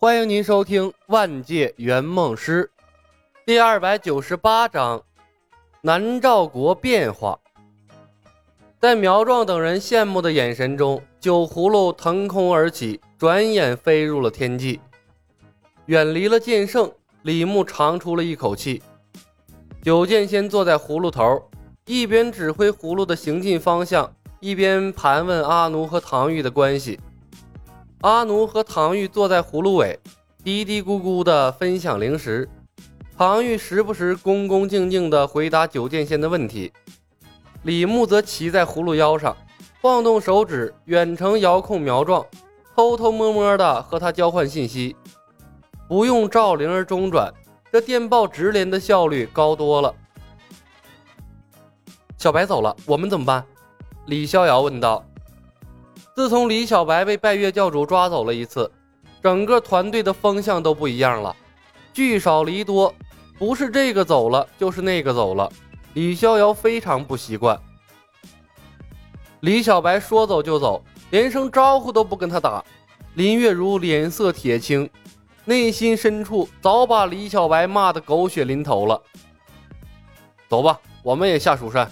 欢迎您收听《万界圆梦师》第二百九十八章：南诏国变化。在苗壮等人羡慕的眼神中，酒葫芦腾空而起，转眼飞入了天际，远离了剑圣。李牧长出了一口气。九剑仙坐在葫芦头，一边指挥葫芦的行进方向，一边盘问阿奴和唐玉的关系。阿奴和唐玉坐在葫芦尾，嘀嘀咕咕地分享零食。唐玉时不时恭恭敬敬地回答九剑仙的问题。李牧则骑在葫芦腰上，晃动手指，远程遥控苗壮，偷偷摸摸地和他交换信息。不用赵灵儿中转，这电报直连的效率高多了。小白走了，我们怎么办？李逍遥问道。自从李小白被拜月教主抓走了一次，整个团队的风向都不一样了，聚少离多，不是这个走了，就是那个走了。李逍遥非常不习惯。李小白说走就走，连声招呼都不跟他打。林月如脸色铁青，内心深处早把李小白骂得狗血淋头了。走吧，我们也下蜀山。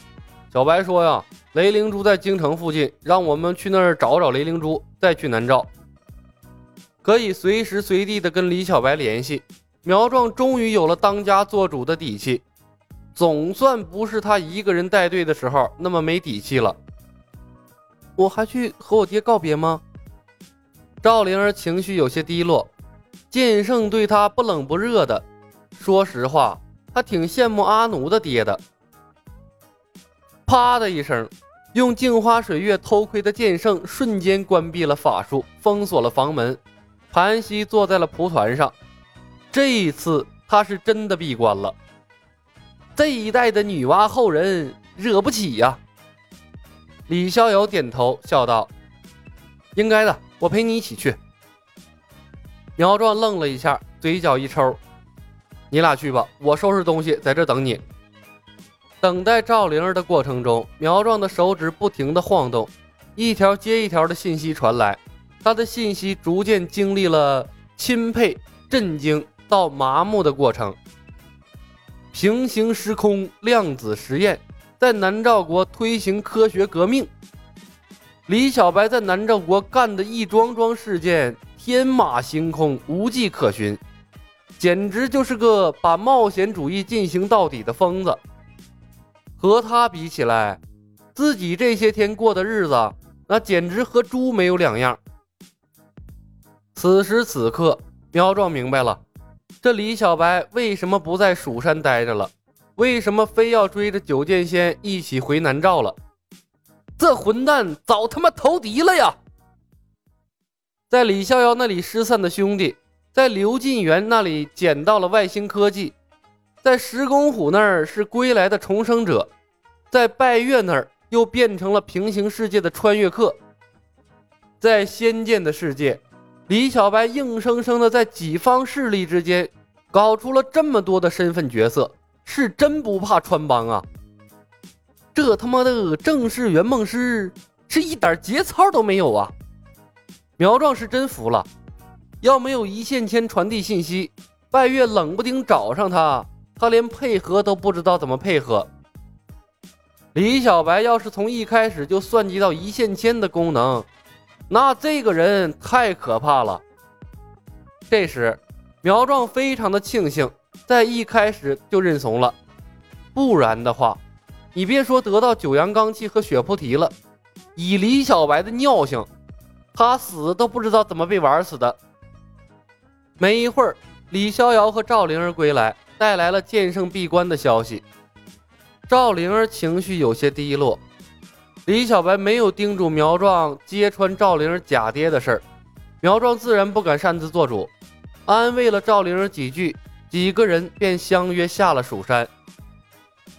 小白说呀。雷灵珠在京城附近，让我们去那儿找找雷灵珠，再去南诏，可以随时随地的跟李小白联系。苗壮终于有了当家做主的底气，总算不是他一个人带队的时候那么没底气了。我还去和我爹告别吗？赵灵儿情绪有些低落，剑圣对他不冷不热的，说实话，他挺羡慕阿奴的爹的。啪的一声。用镜花水月偷窥的剑圣瞬间关闭了法术，封锁了房门，盘膝坐在了蒲团上。这一次他是真的闭关了。这一代的女娲后人惹不起呀！李逍遥点头笑道：“应该的，我陪你一起去。”苗壮愣了一下，嘴角一抽：“你俩去吧，我收拾东西在这等你。”等待赵灵儿的过程中，苗壮的手指不停地晃动，一条接一条的信息传来。他的信息逐渐经历了钦佩、震惊到麻木的过程。平行时空量子实验在南诏国推行科学革命。李小白在南诏国干的一桩桩事件天马行空，无迹可寻，简直就是个把冒险主义进行到底的疯子。和他比起来，自己这些天过的日子，那简直和猪没有两样。此时此刻，苗壮明白了，这李小白为什么不在蜀山待着了，为什么非要追着九剑仙一起回南诏了？这混蛋早他妈投敌了呀！在李逍遥那里失散的兄弟，在刘进元那里捡到了外星科技。在石公虎那儿是归来的重生者，在拜月那儿又变成了平行世界的穿越客。在仙剑的世界，李小白硬生生的在几方势力之间搞出了这么多的身份角色，是真不怕穿帮啊！这他妈的正式圆梦师是一点节操都没有啊！苗壮是真服了，要没有一线牵传递信息，拜月冷不丁找上他。他连配合都不知道怎么配合。李小白要是从一开始就算计到一线牵的功能，那这个人太可怕了。这时，苗壮非常的庆幸，在一开始就认怂了，不然的话，你别说得到九阳罡气和血菩提了，以李小白的尿性，他死都不知道怎么被玩死的。没一会儿，李逍遥和赵灵儿归来。带来了剑圣闭关的消息，赵灵儿情绪有些低落。李小白没有叮嘱苗壮揭穿赵灵儿假爹的事儿，苗壮自然不敢擅自做主，安慰了赵灵儿几句，几个人便相约下了蜀山。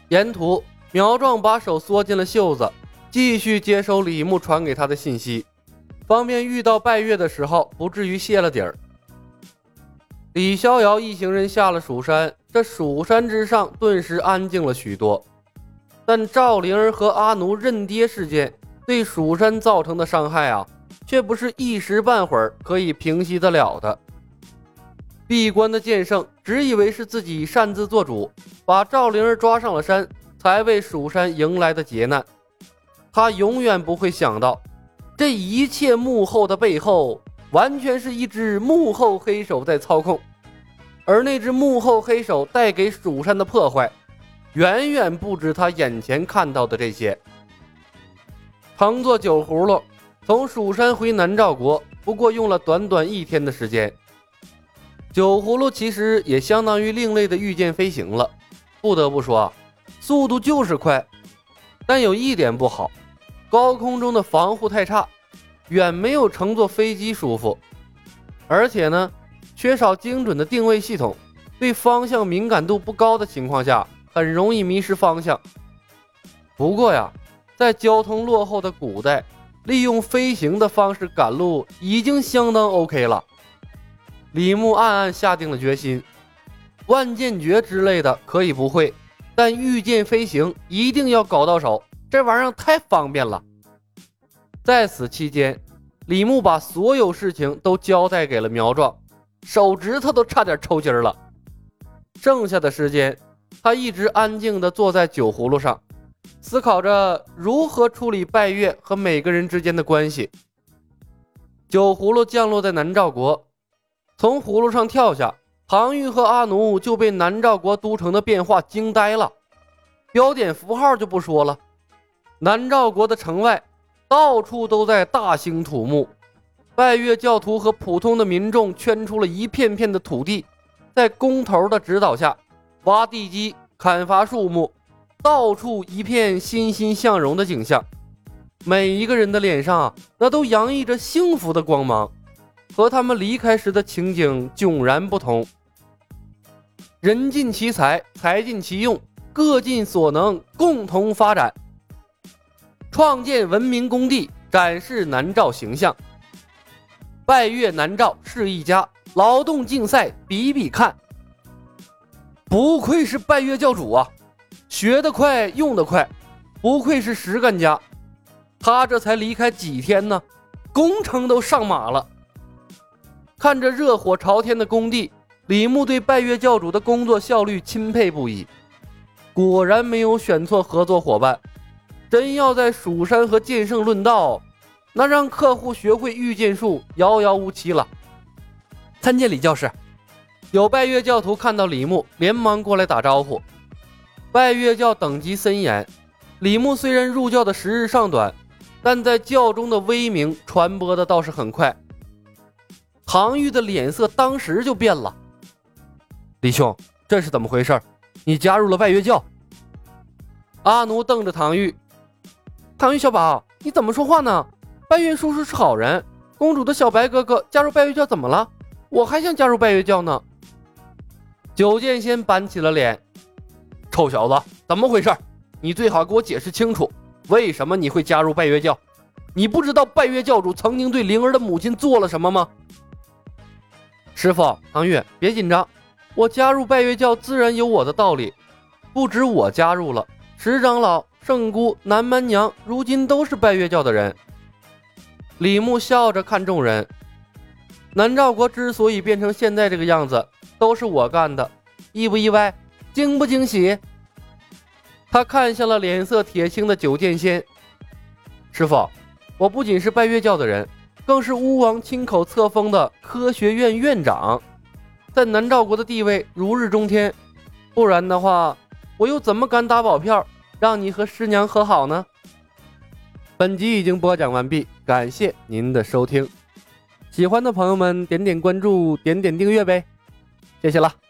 沿途，苗壮把手缩进了袖子，继续接收李牧传给他的信息，方便遇到拜月的时候不至于泄了底儿。李逍遥一行人下了蜀山。这蜀山之上顿时安静了许多，但赵灵儿和阿奴认爹事件对蜀山造成的伤害啊，却不是一时半会儿可以平息得了的。闭关的剑圣只以为是自己擅自做主，把赵灵儿抓上了山，才为蜀山迎来的劫难。他永远不会想到，这一切幕后的背后，完全是一只幕后黑手在操控。而那只幕后黑手带给蜀山的破坏，远远不止他眼前看到的这些。乘坐酒葫芦从蜀山回南诏国，不过用了短短一天的时间。酒葫芦其实也相当于另类的御剑飞行了，不得不说，速度就是快，但有一点不好，高空中的防护太差，远没有乘坐飞机舒服，而且呢，缺少精准的定位系统，对方向敏感度不高的情况下，很容易迷失方向。不过呀，在交通落后的古代，利用飞行的方式赶路已经相当 OK 了。李牧暗暗下定了决心，万剑诀之类的可以不会，但御剑飞行一定要搞到手。这玩意儿太方便了。在此期间，李牧把所有事情都交代给了苗壮，手指头都差点抽筋了。剩下的时间，他一直安静地坐在酒葫芦上，思考着如何处理拜月和每个人之间的关系。酒葫芦降落在南诏国。从葫芦上跳下，唐玉和阿奴就被南诏国都城的变化惊呆了。标点符号就不说了，南诏国的城外到处都在大兴土木，拜月教徒和普通的民众圈出了一片片的土地，在工头的指导下挖地基、砍伐树木，到处一片欣欣向荣的景象。每一个人的脸上那都洋溢着幸福的光芒。和他们离开时的情景迥然不同。人尽其才，才尽其用，各尽所能，共同发展，创建文明工地，展示南诏形象。拜月南诏是一家，劳动竞赛比比看。不愧是拜月教主啊，学得快，用得快，不愧是实干家。他这才离开几天呢，工程都上马了。看着热火朝天的工地，李牧对拜月教主的工作效率钦佩不已。果然没有选错合作伙伴，真要在蜀山和剑圣论道，那让客户学会御剑术遥遥无期了。参见李教师。有拜月教徒看到李牧，连忙过来打招呼。拜月教等级森严，李牧虽然入教的时日尚短，但在教中的威名传播的倒是很快。唐玉的脸色当时就变了。李兄，这是怎么回事？你加入了拜月教？阿奴瞪着唐玉。唐玉小宝，你怎么说话呢？拜月叔叔是好人，公主的小白哥哥加入拜月教怎么了？我还想加入拜月教呢。九剑仙板起了脸。臭小子，怎么回事？你最好给我解释清楚，为什么你会加入拜月教？你不知道拜月教主曾经对灵儿的母亲做了什么吗？师傅，唐月，别紧张，我加入拜月教自然有我的道理。不止我加入了，石长老、圣姑、南蛮娘，如今都是拜月教的人。李牧笑着看众人，南诏国之所以变成现在这个样子，都是我干的，意不意外？惊不惊喜？他看向了脸色铁青的九剑仙，师傅，我不仅是拜月教的人。更是巫王亲口册封的科学院院长，在南诏国的地位如日中天。不然的话，我又怎么敢打保票让你和师娘和好呢？本集已经播讲完毕，感谢您的收听。喜欢的朋友们点点关注，点点订阅呗，谢谢了。